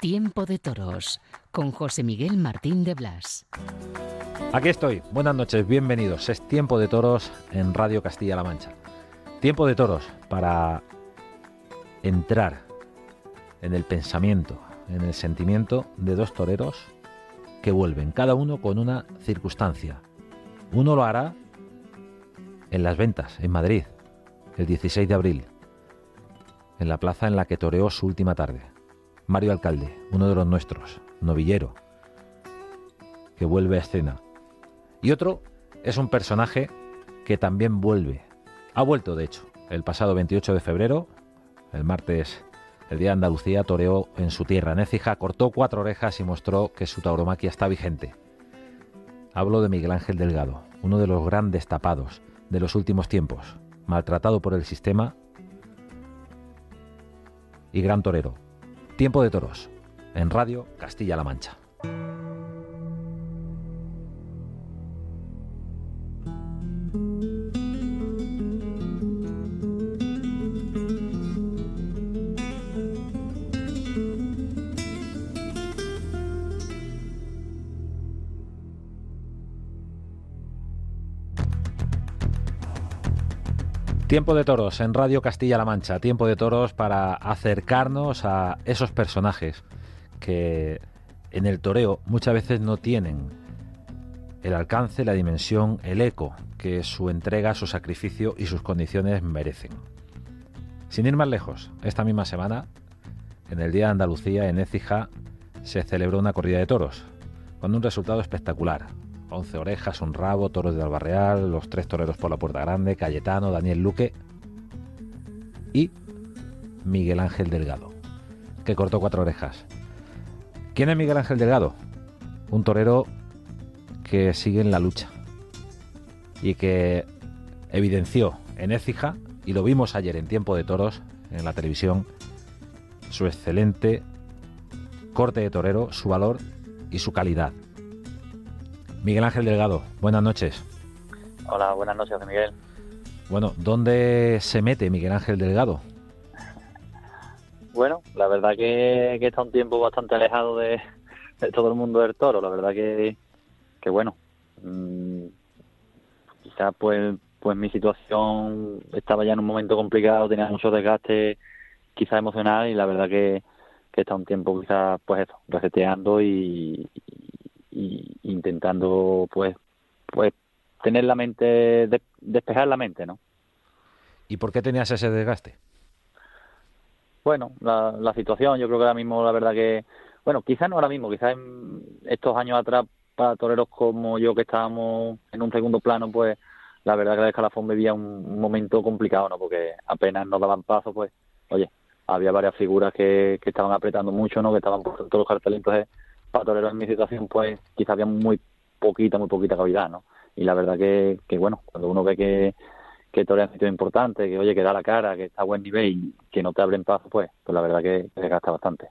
Tiempo de Toros con José Miguel Martín de Blas. Aquí estoy. Buenas noches, bienvenidos. Es Tiempo de Toros en Radio Castilla-La Mancha. Tiempo de Toros para entrar en el pensamiento, en el sentimiento de dos toreros que vuelven, cada uno con una circunstancia. Uno lo hará en las ventas, en Madrid, el 16 de abril, en la plaza en la que toreó su última tarde. Mario Alcalde, uno de los nuestros, novillero, que vuelve a escena. Y otro es un personaje que también vuelve. Ha vuelto, de hecho, el pasado 28 de febrero, el martes, el día de Andalucía, toreó en su tierra, Nécija, cortó cuatro orejas y mostró que su tauromaquia está vigente. Hablo de Miguel Ángel Delgado, uno de los grandes tapados de los últimos tiempos, maltratado por el sistema y gran torero. Tiempo de toros, en Radio Castilla-La Mancha. Tiempo de toros en Radio Castilla-La Mancha. Tiempo de toros para acercarnos a esos personajes que en el toreo muchas veces no tienen el alcance, la dimensión, el eco que su entrega, su sacrificio y sus condiciones merecen. Sin ir más lejos, esta misma semana, en el Día de Andalucía, en Écija, se celebró una corrida de toros, con un resultado espectacular. 11 orejas, un rabo, toros de Albarreal, los tres toreros por la Puerta Grande, Cayetano, Daniel Luque y Miguel Ángel Delgado, que cortó cuatro orejas. ¿Quién es Miguel Ángel Delgado? Un torero que sigue en la lucha y que evidenció en Écija, y lo vimos ayer en Tiempo de Toros en la televisión, su excelente corte de torero, su valor y su calidad. Miguel Ángel Delgado, buenas noches. Hola, buenas noches, Miguel. Bueno, ¿dónde se mete Miguel Ángel Delgado? Bueno, la verdad que, está un tiempo bastante alejado de, todo el mundo del toro. La verdad que, que bueno, mmm, quizás pues, pues mi situación estaba ya en un momento complicado, tenía mucho desgaste quizás emocional y la verdad que, que está un tiempo quizás pues eso, reseteando y intentando pues pues tener la mente despejar la mente no y por qué tenías ese desgaste bueno la, la situación yo creo que ahora mismo la verdad que bueno quizás no ahora mismo quizás en estos años atrás para toreros como yo que estábamos en un segundo plano pues la verdad que la escalafón vivía un, momento complicado no porque apenas nos daban paso pues oye había varias figuras que, que estaban apretando mucho no que estaban por todos los carteles entonces para en mi situación, pues quizá había muy poquita, muy poquita calidad, ¿no? Y la verdad que, que bueno, cuando uno ve que, que torea en sitio importante, que oye, que da la cara, que está a buen nivel y que no te abren paso, pues, pues la verdad que se gasta bastante.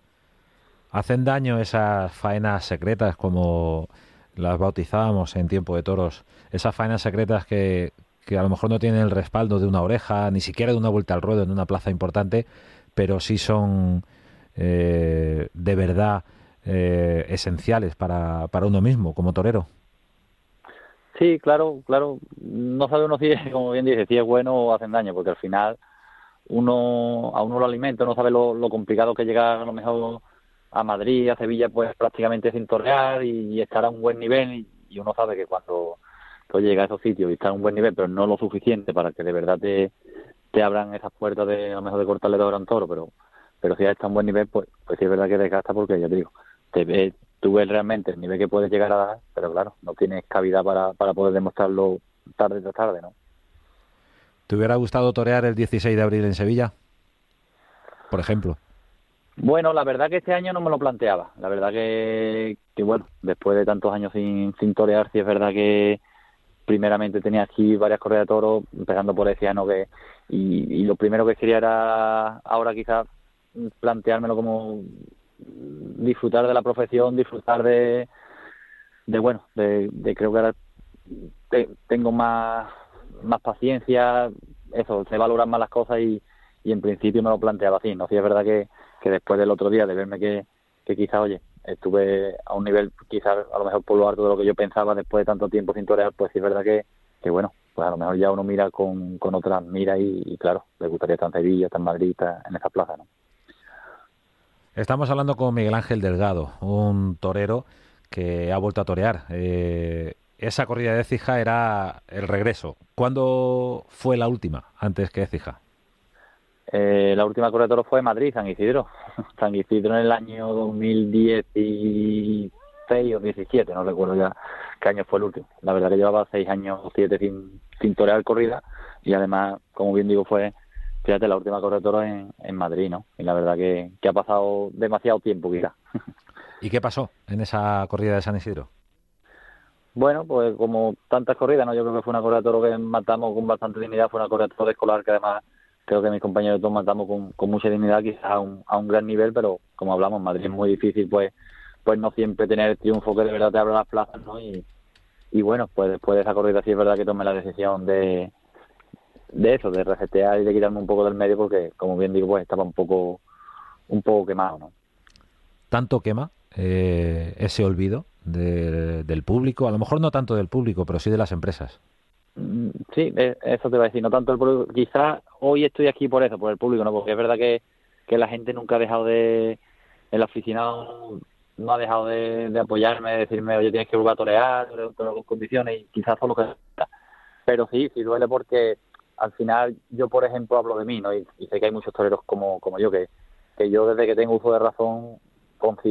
¿Hacen daño esas faenas secretas como las bautizábamos en tiempo de toros? Esas faenas secretas que, que a lo mejor no tienen el respaldo de una oreja, ni siquiera de una vuelta al ruedo en una plaza importante, pero sí son eh, de verdad eh, esenciales para, para uno mismo como torero. Sí, claro, claro. No sabe uno si es, como bien dice, si es bueno o hacen daño, porque al final uno a uno lo alimenta, no sabe lo, complicado que llegar a lo mejor a Madrid, a Sevilla, pues prácticamente sin torear y, estar a un buen nivel. Y, uno sabe que cuando tú llegas a esos sitios y está a un buen nivel, pero no lo suficiente para que de verdad te, te abran esas puertas de a lo mejor de cortarle de gran toro, pero pero si ya está a un buen nivel, pues, pues sí es verdad que desgasta porque ya te digo, te tú ves realmente el nivel que puedes llegar a dar, pero claro, no tienes cavidad para, para poder demostrarlo tarde tras tarde, ¿no? ¿Te hubiera gustado torear el 16 de abril en Sevilla? Por ejemplo. Bueno, la verdad que este año no me lo planteaba. La verdad que, que bueno, después de tantos años sin, sin torear, sí es verdad que primeramente tenía aquí varias correas de toro, empezando por ese año que, y, y lo primero que quería era ahora quizás planteármelo como disfrutar de la profesión, disfrutar de, de bueno, de, creo que ahora tengo más, más paciencia, eso, se valoran más las cosas y, y en principio me lo planteaba así, ¿no? Si es verdad que, que después del otro día de verme que, que quizás, oye, estuve a un nivel quizás a lo mejor por lo alto de lo que yo pensaba después de tanto tiempo sin torear, pues sí es verdad que, que bueno, pues a lo mejor ya uno mira con, con otras mira y, claro, le gustaría estar en Sevilla, estar en Madrid, en esa plaza, ¿no? Estamos hablando con Miguel Ángel Delgado, un torero que ha vuelto a torear. Eh, esa corrida de Cija era el regreso. ¿Cuándo fue la última, antes que Cija? Eh, la última corrida de toros fue Madrid, San Isidro. San Isidro en el año 2016 o 17, no recuerdo ya qué año fue el último. La verdad que llevaba seis años o siete sin, sin torear corrida y además, como bien digo, fue fíjate, la última corredora en, en Madrid, ¿no? Y la verdad que, ha pasado demasiado tiempo, quizá. ¿Y qué pasó en esa corrida de San Isidro? Bueno, pues como tantas corridas, ¿no? Yo creo que fue una corrida de toro que matamos con bastante dignidad, fue una corrida de toro escolar que además creo que mis compañeros todos matamos con, con mucha dignidad, quizás a un, a un gran nivel, pero como hablamos, Madrid es muy difícil, pues pues no siempre tener el triunfo que de verdad te abra las plazas, ¿no? Y, y bueno, pues después de esa corrida sí es verdad que tomé la decisión de, de eso, de resetear y de quitarme un poco del medio porque, como bien digo, pues estaba un poco, un poco quemado, ¿no? ¿Tanto quema eh, ese olvido del público? A lo mejor no tanto del público, pero sí de las empresas. Mm, sí, eh, eso te iba a decir, no tanto el público. Quizás hoy estoy aquí por eso, por el público, ¿no? Porque es verdad que, que la gente nunca ha dejado de... El aficionado no ha dejado de, apoyarme, de decirme, oye, tienes que volver a torear, todas las condiciones, y quizás solo que... Pero sí, sí duele porque al final yo, por ejemplo, hablo de mí, ¿no? Y, sé que hay muchos toreros como, como yo, que, que yo desde que tengo uso de razón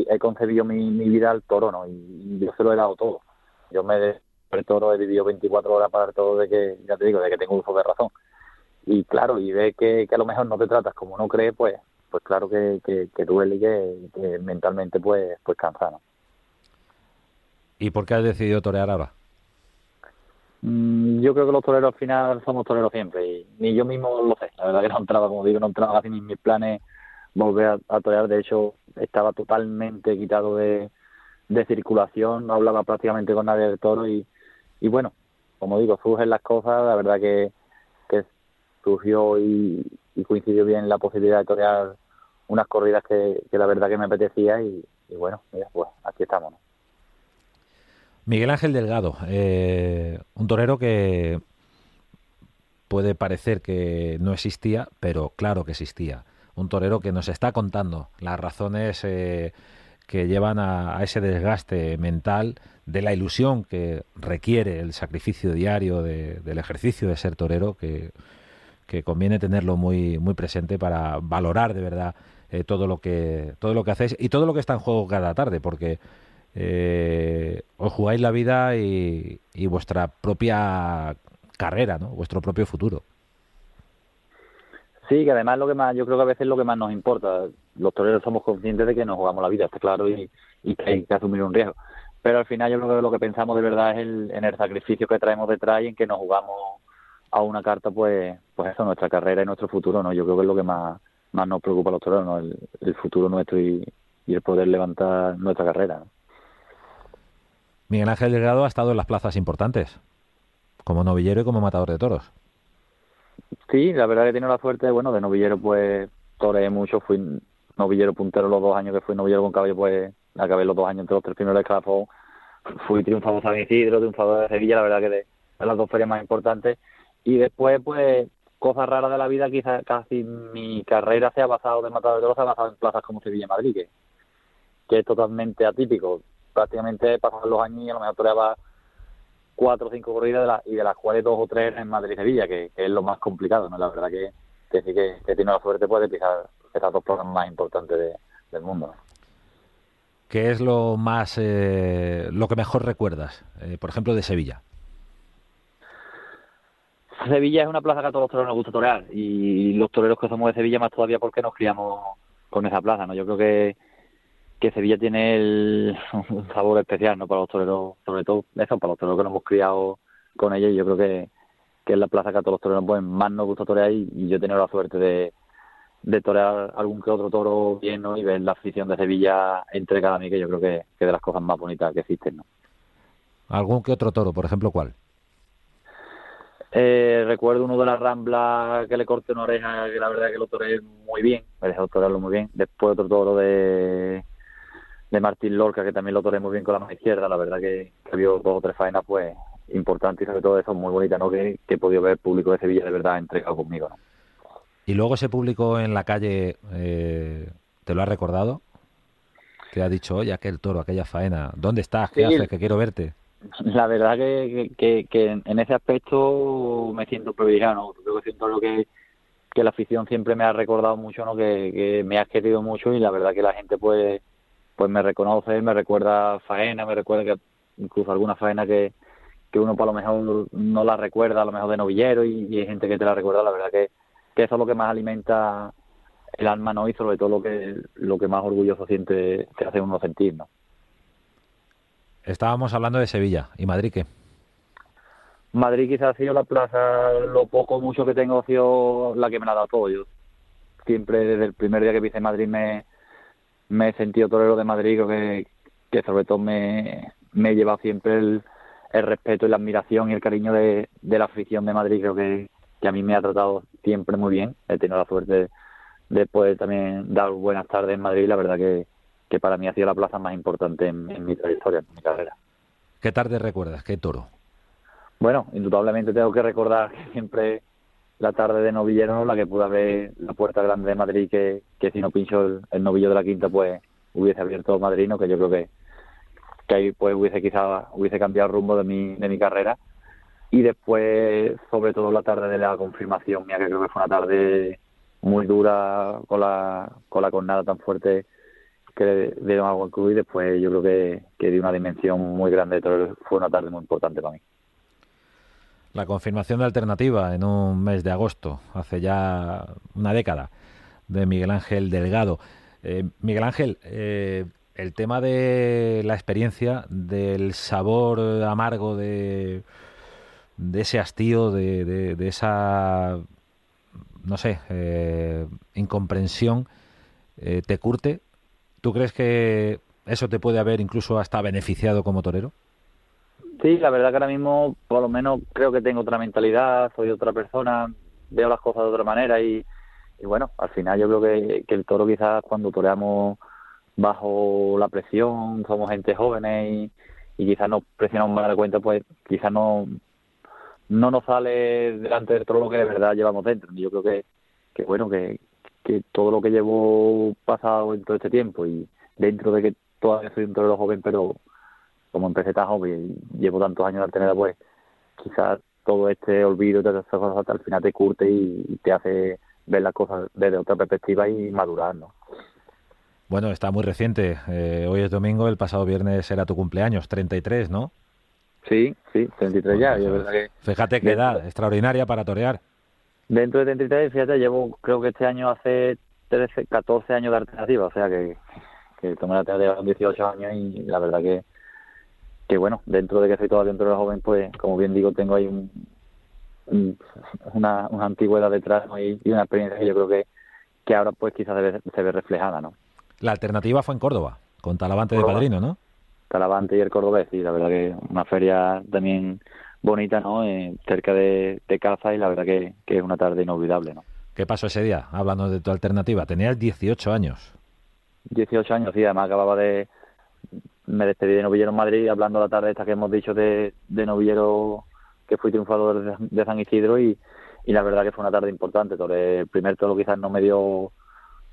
he concebido mi, vida al toro, ¿no? Y, yo se lo he dado todo. Yo me el toro he vivido 24 horas para el toro de que, ya te digo, de que tengo uso de razón. Y claro, y ve que, a lo mejor no te tratas como uno cree, pues pues claro que, que, duele y que, mentalmente pues, pues cansa, ¿no? ¿Y por qué has decidido torear ahora? Mm, yo creo que los toreros al final somos toreros siempre y ni yo mismo lo sé. La verdad que no entraba, como digo, no entraba casi ni mis planes volver a, torear. De hecho, estaba totalmente quitado de, circulación, no hablaba prácticamente con nadie del toro y, y bueno, como digo, surgen las cosas. La verdad que, que surgió y, coincidió bien la posibilidad de torear unas corridas que, la verdad que me apetecía y, bueno, mira, pues aquí estamos. Miguel Ángel Delgado, eh, un torero que puede parecer que no existía, pero claro que existía. Un torero que nos está contando las razones eh, que llevan a, ese desgaste mental de la ilusión que requiere el sacrificio diario del ejercicio de ser torero, que, conviene tenerlo muy, muy presente para valorar de verdad eh, todo lo que todo lo que hacéis y todo lo que está en juego cada tarde, porque eh, os jugáis la vida y, vuestra propia carrera, ¿no? Vuestro propio futuro. Sí, que además lo que más, yo creo que a veces es lo que más nos importa. Los toreros somos conscientes de que nos jugamos la vida, está claro, y, que hay que asumir un riesgo. Pero al final yo creo que lo que pensamos de verdad es el, en el sacrificio que traemos detrás y en que nos jugamos a una carta, pues, pues eso, nuestra carrera y nuestro futuro, ¿no? Yo creo que es lo que más, más nos preocupa a los toreros. El, futuro nuestro y, y, el poder levantar nuestra carrera, ¿no? Miguel Ángel Delgado ha estado en las plazas importantes, como novillero y como matador de toros. Sí, la verdad que he la suerte, bueno, de novillero pues toreé mucho, fui novillero puntero los dos años que fui novillero con caballo, pues acabé los dos años entre los tres primeros de escalafón, fui triunfador de San Isidro, triunfador de Sevilla, la verdad que de, las dos ferias más importantes, y después pues cosas raras de la vida, quizás casi mi carrera se ha basado de matador de toros, se ha basado en plazas como Sevilla y Madrid, que es totalmente atípico prácticamente pasaban los años y a lo mejor toreaba cuatro o cinco corridas y de las cuales dos o tres en Madrid y Sevilla, que, es lo más complicado, ¿no? La verdad que, que sí que, tiene la suerte puede pisar esas dos plazas más importantes del mundo. ¿Qué es lo más, eh, lo que mejor recuerdas, eh, por ejemplo, de Sevilla? Sevilla es una plaza que a todos los toreros nos gusta torear y los toreros que somos de Sevilla más todavía porque nos criamos con esa plaza, ¿no? Yo creo que que Sevilla tiene el, un sabor especial no para los toreros, sobre todo eso, para los toreros que nos hemos criado con ellos. Yo creo que, que es la plaza que a todos los toreros pues, más nos gusta torear y, yo he tenido la suerte de, de torear algún que otro toro bien ¿no? y ver la afición de Sevilla entregada a mí, que yo creo que, es de las cosas más bonitas que existen. ¿no? ¿Algún que otro toro, por ejemplo, cuál? Eh, recuerdo uno de las ramblas que le corté una oreja, que la verdad que lo toreé muy bien, me dejó torearlo muy bien. Después otro toro de de Martín Lorca, que también lo toré muy bien con la mano izquierda, la verdad que, que vio dos o tres faenas, pues importante y sobre todo eso muy bonita, ¿no? Que, que he podido ver el público de Sevilla de verdad entregado conmigo, ¿no? Y luego ese público en la calle, eh, ¿te lo ha recordado? Te ha dicho, oye, aquel toro, aquella faena, ¿dónde estás? ¿Qué Sí. haces? Que quiero verte. La verdad que, que, que en ese aspecto me siento privilegiado, ¿no? Creo que siento lo que, que la afición siempre me ha recordado mucho, ¿no? Que, que me ha querido mucho y la verdad que la gente pues pues me reconoce, me recuerda faena, me recuerda que incluso alguna faena que, que uno para lo mejor no la recuerda, a lo mejor de novillero y, y hay gente que te la recuerda, la verdad que, que eso es lo que más alimenta el alma, ¿no? Y sobre todo lo que lo que más orgulloso siente te hace uno sentir, ¿no? Estábamos hablando de Sevilla y Madrid, ¿qué? Madrid quizás ha sido la plaza, lo poco mucho que tengo ha sido la que me la ha dado todo. Yo siempre desde el primer día que pisé Madrid me, me he sentido torero de Madrid, creo que, que sobre todo me, me he llevado siempre el, el respeto y la admiración y el cariño de, de la afición de Madrid, creo que, que a mí me ha tratado siempre muy bien. He tenido la suerte de poder también dar buenas tardes en Madrid, la verdad que, que para mí ha sido la plaza más importante en, en mi trayectoria, en mi carrera. ¿Qué tarde recuerdas? ¿Qué toro? Bueno, indudablemente tengo que recordar que siempre la tarde de novillero, ¿no? la que pude abrir la puerta grande de Madrid, que, que si no pincho el, novillo de la quinta, pues hubiese abierto Madrid, ¿no? que yo creo que, que ahí pues hubiese quizá hubiese cambiado el rumbo de mi, de mi carrera. Y después, sobre todo la tarde de la confirmación mía, que creo que fue una tarde muy dura con la, con la cornada tan fuerte que dieron al Club y después yo creo que, que de una dimensión muy grande, fue una tarde muy importante para mí. La confirmación de alternativa en un mes de agosto, hace ya una década, de Miguel Ángel Delgado. Eh, Miguel Ángel, eh, el tema de la experiencia, del sabor amargo de, ese hastío, de, esa, no sé, eh, incomprensión, ¿te curte? ¿Tú crees que eso te puede haber incluso hasta beneficiado como torero? Sí, la verdad que ahora mismo, por lo menos, creo que tengo otra mentalidad, soy otra persona, veo las cosas de otra manera y, y bueno, al final yo creo que, el toro quizás cuando toreamos bajo la presión, somos gente jóvenes y, y quizás nos presionamos más de la cuenta, pues quizás no, no nos sale delante del toro lo que de verdad llevamos dentro. Yo creo que, que bueno, que, que todo lo que llevo pasado en todo este tiempo y dentro de que todavía soy un torero joven, pero como empecé tan joven y llevo tantos años de alternada, pues quizás todo este olvido de esas cosas al final te curte y, y te hace ver las cosas desde otra perspectiva y madurar, ¿no? Bueno, está muy reciente. Eh, hoy es domingo, el pasado viernes era tu cumpleaños, 33, ¿no? Sí, sí, 33 ya. y es verdad que Fíjate qué edad extraordinaria para torear. dentro de 33, fíjate, llevo creo que este año hace 13, 14 años de alternativa, o sea que, que tomé la alternativa con 18 años y la verdad que, que bueno, dentro de que soy todavía un torero joven, pues como bien digo, tengo ahí un, un- una, una antigüedad detrás ¿no? y, y una experiencia que yo creo que, que ahora pues quizás debe- se ve reflejada, ¿no? La alternativa fue en Córdoba, con Talavante de padrino, ¿no? Talavante y el Cordobés, y la verdad que una feria también bonita, ¿no? Eh, cerca de, de casa y la verdad que, que es una tarde inolvidable, ¿no? ¿Qué pasó ese día? Hablando de tu alternativa. Tenías 18 años. 18 años, sí, además acababa de... Me despedí de Novillero en Madrid hablando la tarde esta que hemos dicho de, Novillero que fui triunfador de, San Isidro y, la verdad que fue una tarde importante. El primer toro quizás no me dio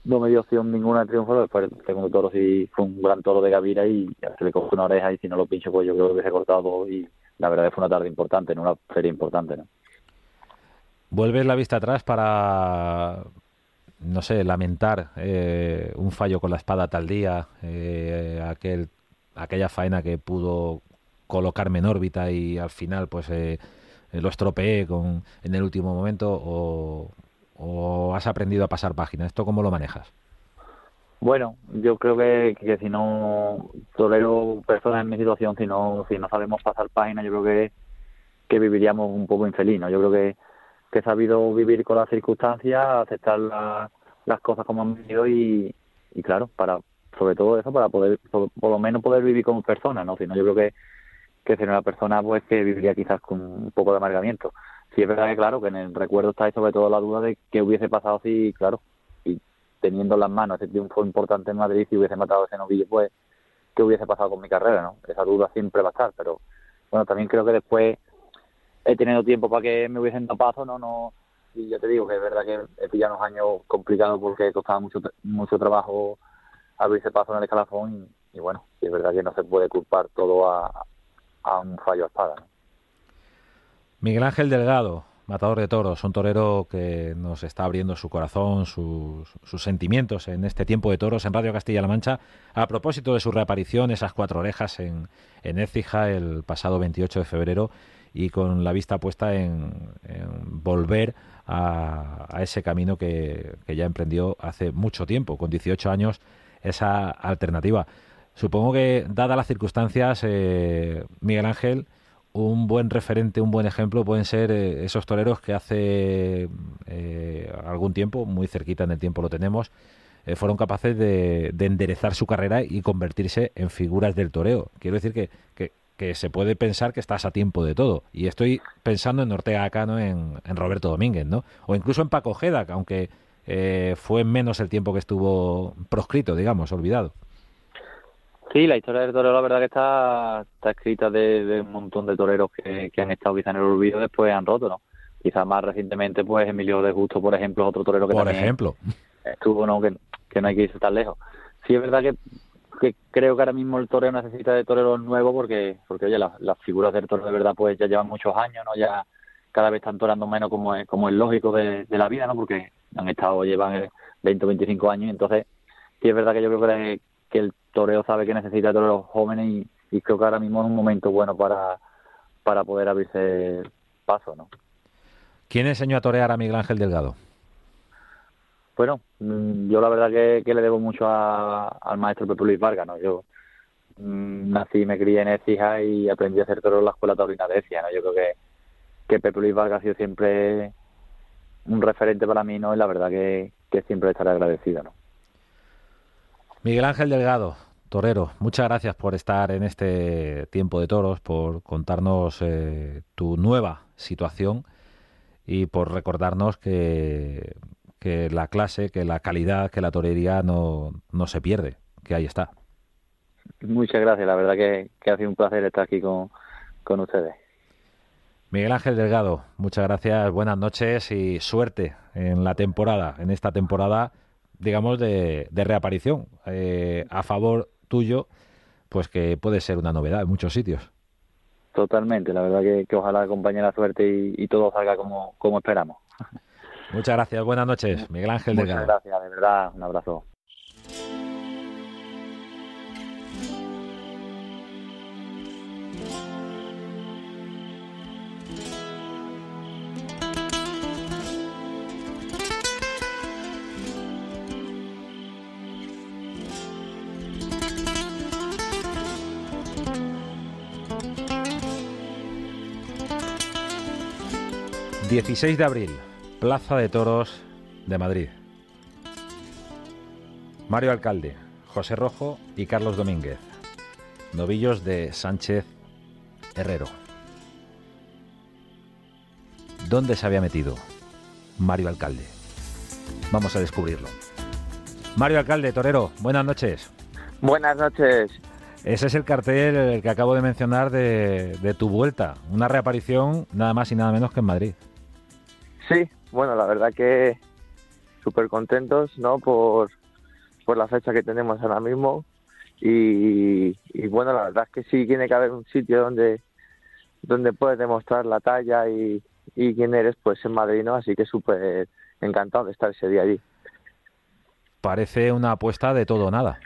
no me dio opción ninguna de triunfo, después el segundo toro sí fue un gran toro de Gavira y se le cogió una oreja y si no lo pincho pues yo creo que se ha cortado y la verdad que fue una tarde importante, en una feria importante, ¿no? ¿Vuelves la vista atrás para, no sé, lamentar eh, un fallo con la espada tal día, eh, aquel, aquella faena que pudo colocarme en órbita y al final pues eh, lo estropeé con, en el último momento o, o has aprendido a pasar página? ¿Esto cómo lo manejas? Bueno, yo creo que, que si no tolero personas en mi situación, si no, si no sabemos pasar página, yo creo que, que viviríamos un poco infeliz, ¿no? Yo creo que, que he sabido vivir con las circunstancias, aceptar la- las cosas como han venido y, y claro, para sobre todo eso, para poder, por, por lo menos poder vivir como persona, ¿no? Si no, yo creo que, que ser una persona pues que viviría quizás con un poco de amargamiento. Sí es verdad que claro, que en el recuerdo está ahí sobre todo la duda de qué hubiese pasado si, claro, y teniendo en las manos ese triunfo importante en Madrid, si hubiese matado ese novillo, pues qué hubiese pasado con mi carrera, ¿no? Esa duda siempre va a estar, pero bueno, también creo que después he tenido tiempo para que me hubiesen dado paso, ¿no? no y ya te digo que es verdad que he pillado unos años complicados porque costaba mucho mucho trabajo abrirse paso en el escalafón y, bueno, es verdad que no se puede culpar todo a, a un fallo a espada. Miguel Ángel Delgado, matador de toros, un torero que nos está abriendo su corazón, sus, sus sentimientos en este tiempo de toros en Radio Castilla-La Mancha, a propósito de su reaparición, esas cuatro orejas en, en Écija el pasado 28 de febrero y con la vista puesta en, en volver a, a, ese camino que, que ya emprendió hace mucho tiempo, con 18 años, esa alternativa. Supongo que, dadas las circunstancias, eh, Miguel Ángel, un buen referente, un buen ejemplo pueden ser eh, esos toreros que hace eh, algún tiempo, muy cerquita en el tiempo lo tenemos, eh, fueron capaces de, de, enderezar su carrera y convertirse en figuras del toreo. Quiero decir que, que, que, se puede pensar que estás a tiempo de todo. Y estoy pensando en Ortega Cano, en, en Roberto Domínguez, ¿no? O incluso en Paco Ojeda, aunque eh, fue menos el tiempo que estuvo proscrito, digamos, olvidado. Sí, la historia del torero la verdad que está, está escrita de, de un montón de toreros que, que, han estado quizá en el olvido después han roto, ¿no? Quizás más recientemente, pues Emilio de Justo, por ejemplo, otro torero que por también ejemplo. estuvo, ¿no? Que, que no hay que irse tan lejos. Sí, es verdad que, que creo que ahora mismo el torero necesita de toreros nuevos porque, porque oye, las, las figuras del torero de verdad pues ya llevan muchos años, ¿no? Ya cada vez están torando menos como es, como es lógico de, de la vida, ¿no? Porque han estado, llevan 20 o 25 años, y entonces sí es verdad que yo creo que, que el toreo sabe que necesita toreros jóvenes y, y, creo que ahora mismo es un momento bueno para, para poder abrirse paso, ¿no? ¿Quién enseñó a torear a Miguel Ángel Delgado? Bueno, mm, yo la verdad que, que le debo mucho a, al maestro Pepe Luis Vargas, ¿no? Yo mmm, nací y me crié en Écija y aprendí a hacer toro en la escuela taurina de Écija, ¿no? Yo creo que, que Pepe Luis Vargas ha sido siempre un referente para mí, ¿no? Y la verdad que, que siempre estaré agradecido, ¿no? Miguel Ángel Delgado, torero, muchas gracias por estar en este tiempo de toros, por contarnos eh, tu nueva situación y por recordarnos que, que, la clase, que la calidad, que la torería no, no se pierde, que ahí está. Muchas gracias, la verdad que, que ha sido un placer estar aquí con, con ustedes. Miguel Ángel Delgado, muchas gracias, buenas noches y suerte en la temporada, en esta temporada, digamos, de, de reaparición eh, a favor tuyo, pues que puede ser una novedad en muchos sitios. Totalmente, la verdad que, que ojalá acompañe la suerte y, y, todo salga como, como esperamos. Muchas gracias, buenas noches, Miguel Ángel Muchas Delgado. gracias, de verdad, un abrazo. ...16 de abril... ...Plaza de Toros de Madrid... ...Mario Alcalde... ...José Rojo y Carlos Domínguez... ...novillos de Sánchez Herrero... ¿Dónde se había metido Mario Alcalde? Vamos a descubrirlo. Mario Alcalde, torero, buenas noches. Buenas noches. Ese es el cartel que acabo de mencionar de, de, tu vuelta. Una reaparición nada más y nada menos que en Madrid. Sí, bueno, la verdad que súper contentos, ¿no? Por, por la fecha que tenemos ahora mismo. Y, y, bueno, la verdad es que sí tiene que haber un sitio donde, donde puedes demostrar la talla y, y quién eres, pues en Madrid, ¿no? Así que súper encantado de estar ese día allí. Parece una apuesta de todo o nada.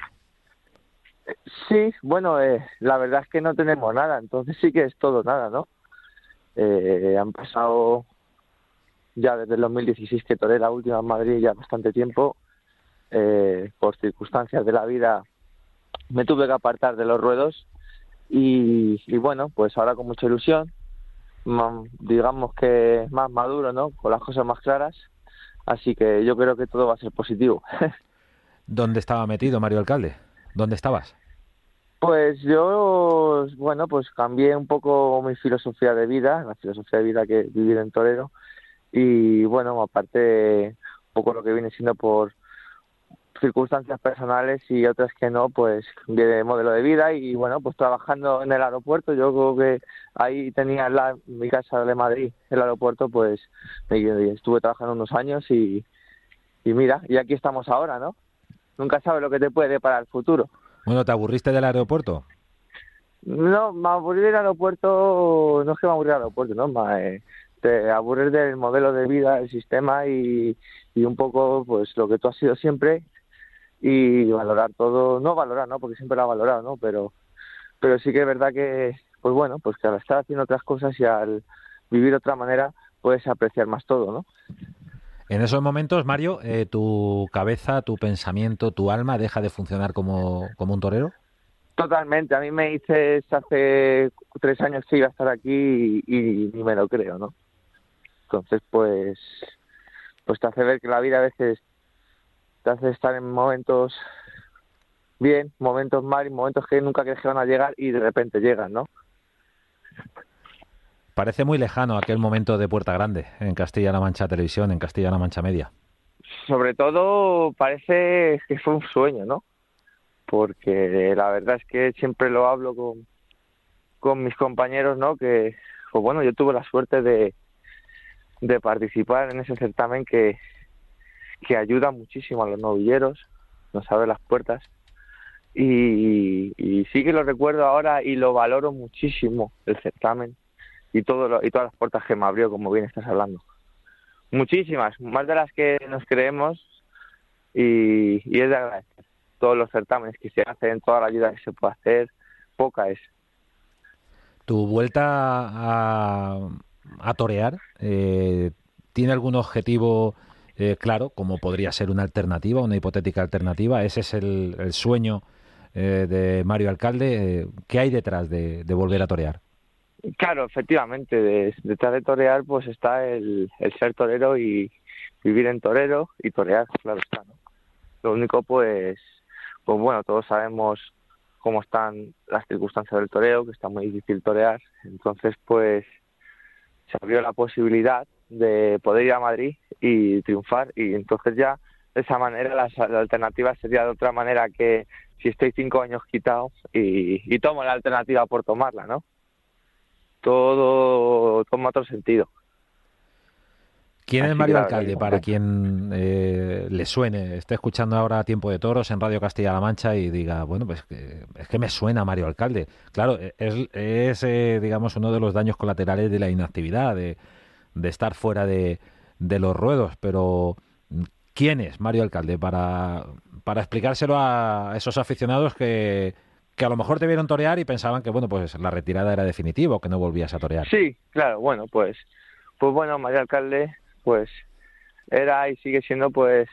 Sí, bueno, eh, la verdad es que no tenemos nada, entonces sí que es todo nada, ¿no? Eh, han pasado ya desde el 2016 que toré la última en Madrid ya bastante tiempo. Eh, por circunstancias de la vida me tuve que apartar de los ruedos y, y bueno, pues ahora con mucha ilusión, digamos que más maduro, ¿no? Con las cosas más claras. Así que yo creo que todo va a ser positivo. ¿Dónde estaba metido Mario Alcalde? ¿Dónde estabas? Pues yo, bueno, pues cambié un poco mi filosofía de vida, la filosofía de vida que vivir en Torero. Y bueno, aparte, un poco lo que viene siendo por circunstancias personales y otras que no, pues de modelo de vida y bueno, pues trabajando en el aeropuerto, yo creo que ahí tenía la, mi casa de Madrid, el aeropuerto, pues estuve trabajando unos años y, y mira, y aquí estamos ahora, ¿no? Nunca sabes lo que te puede para el futuro. Bueno, ¿te aburriste del aeropuerto? No, me aburrí del aeropuerto, no es que me aburrí del aeropuerto, no, me, te aburres del modelo de vida, el sistema y, y un poco pues lo que tú has sido siempre y valorar todo, no valorar, ¿no? Porque siempre lo ha valorado, ¿no? Pero, pero sí que es verdad que, pues bueno, pues que al estar haciendo otras cosas y al vivir de otra manera, puedes apreciar más todo, ¿no? En esos momentos, Mario, eh, ¿tu cabeza, tu pensamiento, tu alma deja de funcionar como, como un torero? Totalmente. A mí me dices hace tres años que iba a estar aquí y, ni me lo creo, ¿no? Entonces, pues, pues te hace ver que la vida a veces te hace estar en momentos bien, momentos mal y momentos que nunca crees que van a llegar y de repente llegan, ¿no? Parece muy lejano aquel momento de Puerta Grande en Castilla-La Mancha Televisión, en Castilla-La Mancha Media. Sobre todo parece que fue un sueño, ¿no? Porque la verdad es que siempre lo hablo con, con mis compañeros, ¿no? Que, pues bueno, yo tuve la suerte de, de participar en ese certamen que, que ayuda muchísimo a los novilleros, nos abre las puertas. Y, y sí que lo recuerdo ahora y lo valoro muchísimo el certamen y, todo y todas las puertas que me abrió, como bien estás hablando. Muchísimas, más de las que nos creemos y, es de agradecer. Todos los certámenes que se hacen, toda la ayuda que se puede hacer, poca es. ¿Tu vuelta a, a torear eh, tiene algún objetivo eh, claro, como podría ser una alternativa, una hipotética alternativa? ¿Ese es el, sueño eh, de Mario Alcalde? ¿Qué hay detrás de volver a torear? Claro, efectivamente, detrás de torear pues está el, ser torero y vivir en torero y torear, claro está, ¿no? Lo único pues, pues bueno, todos sabemos cómo están las circunstancias del toreo, que está muy difícil torear, entonces pues se abrió la posibilidad de poder ir a Madrid y triunfar y entonces ya de esa manera la, alternativa sería de otra manera que si estoy cinco años quitado y, y tomo la alternativa por tomarla, ¿no? todo toma otro sentido. ¿Quién es Mario Alcalde? Para quien eh, le suene, esté escuchando ahora Tiempo de Toros en Radio Castilla-La Mancha y diga, bueno, pues es que me suena Mario Alcalde. Claro, es, es eh, digamos, uno de los daños colaterales de la inactividad, de, de estar fuera de, de, los ruedos. Pero, ¿quién es Mario Alcalde? Para, para explicárselo a esos aficionados que, que a lo mejor te vieron torear y pensaban que bueno pues la retirada era definitiva o que no volvías a torear. Sí, claro, bueno, pues pues bueno, María Alcalde pues era y sigue siendo pues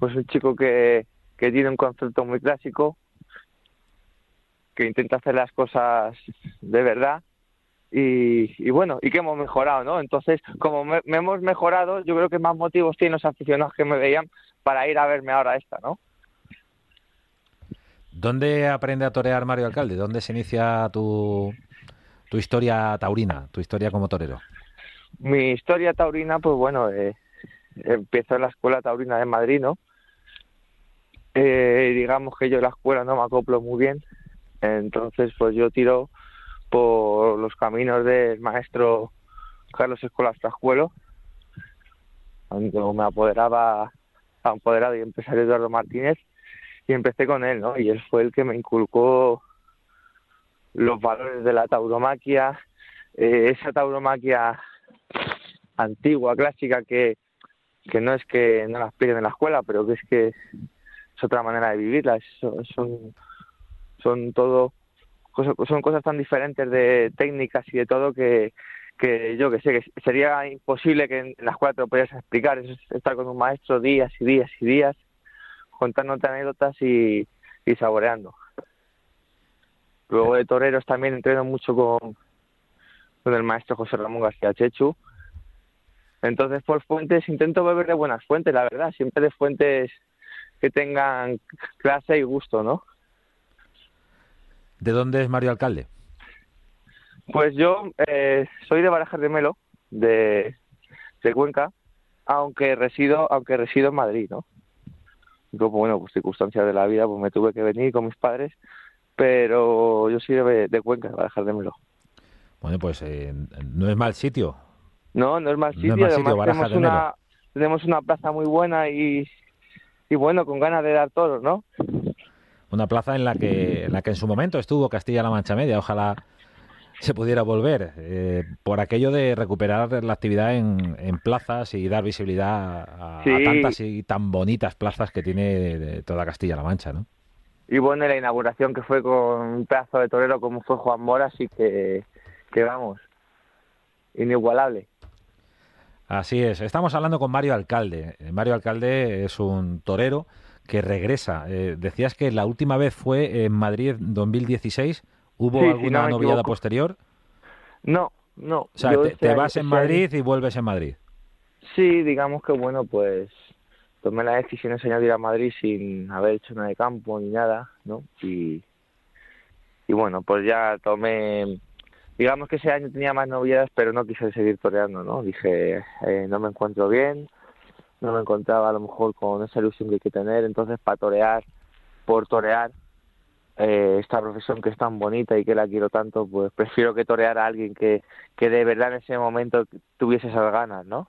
pues un chico que, tiene un concepto muy clásico, que intenta hacer las cosas de verdad y, bueno, y que hemos mejorado, ¿no? Entonces, como me, me, hemos mejorado, yo creo que más motivos tienen los aficionados que me veían para ir a verme ahora esta, ¿no? ¿Dónde aprende a torear Mario Alcalde? ¿Dónde se inicia tu, tu historia taurina, tu historia como torero? Mi historia taurina, pues bueno, eh, empiezo en la escuela taurina de Madrid, ¿no? Eh, digamos que yo en la escuela no me acoplo muy bien, entonces pues yo tiro por los caminos del maestro Carlos Escolas Trascuelo, cuando me apoderaba, apoderado y empresario Eduardo Martínez, y empecé con él, ¿no? Y él fue el que me inculcó los valores de la tauromaquia, eh, esa tauromaquia antigua, clásica, que, que no es que no la expliquen en la escuela, pero que es que es otra manera de vivirla, son, son todo cosas, son cosas tan diferentes de técnicas y de todo que, que yo que sé, que sería imposible que en la escuela te lo pudieras explicar, es estar con un maestro días y días y días contándote anécdotas y, saboreando. Luego de toreros también entreno mucho con, con el maestro José Ramón García Chechu. Entonces, por fuentes, intento beber de buenas fuentes, la verdad, siempre de fuentes que tengan clase y gusto, ¿no? ¿De dónde es Mario Alcalde? Pues yo eh, soy de Barajas de Melo, de, de Cuenca, aunque resido, aunque resido en Madrid, ¿no? Yo, bueno, pues circunstancias de la vida, pues me tuve que venir con mis padres, pero yo soy de, de Cuenca, para dejar de Melo. Bueno, pues eh, no es mal sitio. No, no es mal sitio. No es mal sitio, Además, tenemos de una, tenemos una plaza muy buena y, y bueno, con ganas de dar toros, ¿no? Una plaza en la que en la que en su momento estuvo Castilla-La Mancha Media. Ojalá se pudiera volver eh, por aquello de recuperar la actividad en, en plazas y dar visibilidad a, tantas y tan bonitas plazas que tiene de- de toda Castilla-La Mancha, ¿no? Y bueno, la inauguración que fue con un pedazo de torero como fue Juan Mora, así que, que vamos, inigualable. Así es. Estamos hablando con Mario Alcalde. Mario Alcalde es un torero que regresa. Eh, decías que la última vez fue en Madrid 2016. ¿Hubo Sí, si alguna no me noviada equivoco. posterior? No, no. O sea, te, este te vas en este año- Madrid y vuelves en Madrid. Sí, digamos que bueno, pues tomé la decisión de ir a Madrid sin haber hecho nada de campo ni nada, ¿no? Y, y bueno, pues ya tomé, digamos que ese año tenía más novedades, pero no quise seguir toreando, ¿no? Dije, eh, no me encuentro bien, no me encontraba a lo mejor con esa ilusión que hay que tener, entonces para torear, por torear, eh, esta profesión que es tan bonita y que la quiero tanto, pues prefiero que torear a alguien que, que de verdad en ese momento tuviese esas ganas, ¿no?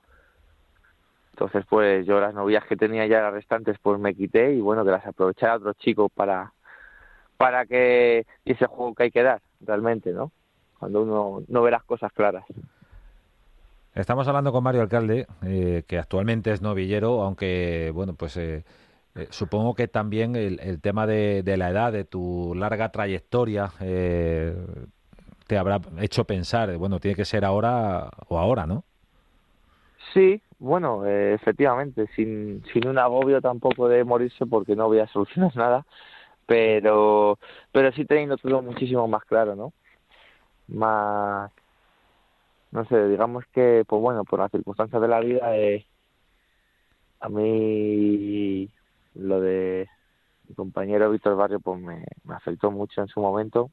Entonces, pues yo las novias que tenía ya las restantes, pues me quité y bueno, que las aprovechara otros chicos para, para que ese juego que hay que dar, realmente, ¿no? Cuando uno no ve las cosas claras. Estamos hablando con Mario Alcalde, eh, que actualmente es novillero, aunque, bueno, pues eh, eh, supongo que también el, el tema de, de la edad, de tu larga trayectoria, eh, te habrá hecho pensar, bueno, tiene que ser ahora o ahora, ¿no? Sí, bueno, eh, efectivamente, sin, sin un agobio tampoco de morirse porque no voy a solucionar nada, pero, pero sí teniendo todo muchísimo más claro, ¿no? Más, no sé, digamos que, pues bueno, por las circunstancias de la vida, eh, a mí lo de mi compañero Víctor Barrio, pues me, me afectó mucho en su momento,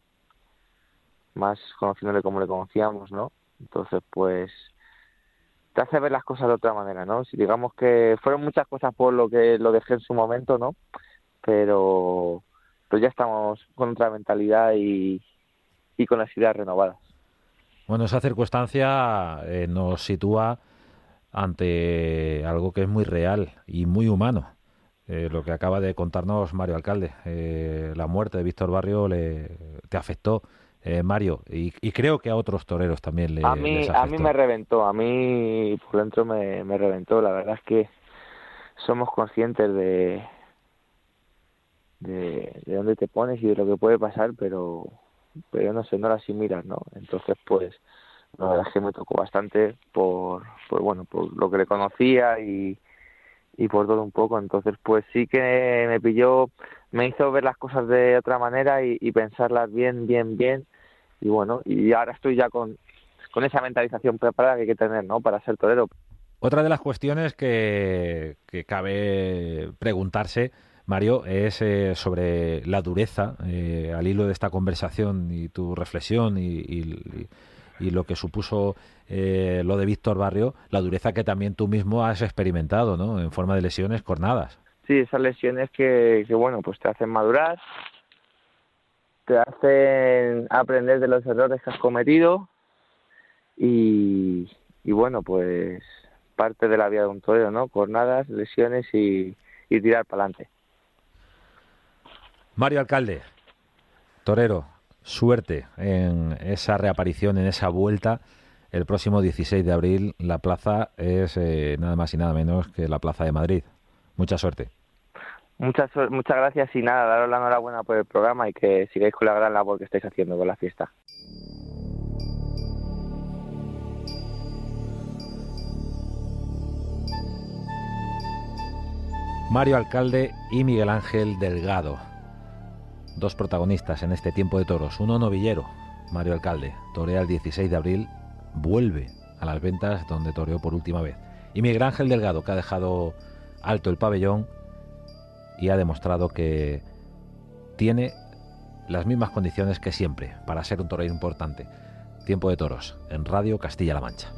más conociéndole como le conocíamos, ¿no? Entonces, pues te hace ver las cosas de otra manera, ¿no? Si digamos que fueron muchas cosas por lo que lo dejé en su momento, ¿no? Pero, pero ya estamos con otra mentalidad y, y con las ideas renovadas. Bueno, esa circunstancia eh, nos sitúa ante algo que es muy real y muy humano. Eh, lo que acaba de contarnos Mario Alcalde, eh, la muerte de Víctor Barrio le, te afectó, eh, Mario, y, y creo que a otros toreros también le, a mí les a mí afectó. me reventó, a mí por dentro me, me reventó. La verdad es que somos conscientes de, de de dónde te pones y de lo que puede pasar, pero pero no sé, no las miras, ¿no? Entonces, pues la verdad es que me tocó bastante por, por bueno, por lo que le conocía y y por todo un poco. Entonces, pues sí que me pilló, me hizo ver las cosas de otra manera y, y pensarlas bien, bien, bien. Y bueno, y ahora estoy ya con, con esa mentalización preparada que hay que tener, ¿no? Para ser torero. Otra de las cuestiones que, que cabe preguntarse, Mario, es eh, sobre la dureza, eh, al hilo de esta conversación y tu reflexión y, lo que supuso eh, lo de Víctor Barrio, la dureza que también tú mismo has experimentado, ¿no? En forma de lesiones cornadas. Sí, esas lesiones que, que bueno, pues te hacen madurar, te hacen aprender de los errores que has cometido y, y bueno, pues parte de la vida de un torero, ¿no? Cornadas, lesiones y, y tirar para adelante. Mario Alcalde, torero, suerte en esa reaparición, en esa vuelta. El próximo 16 de abril la plaza es eh, nada más y nada menos que la Plaza de Madrid. Mucha suerte. Muchas, muchas gracias y nada, daros la enhorabuena por el programa y que sigáis con la gran labor que estáis haciendo con la fiesta. Mario Alcalde y Miguel Ángel Delgado. Dos protagonistas en este tiempo de toros. Uno novillero, Mario Alcalde, torea el 16 de abril, vuelve a las ventas donde toreó por última vez. Y Miguel Ángel Delgado, que ha dejado alto el pabellón y ha demostrado que tiene las mismas condiciones que siempre para ser un torero importante. Tiempo de toros en Radio Castilla-La Mancha.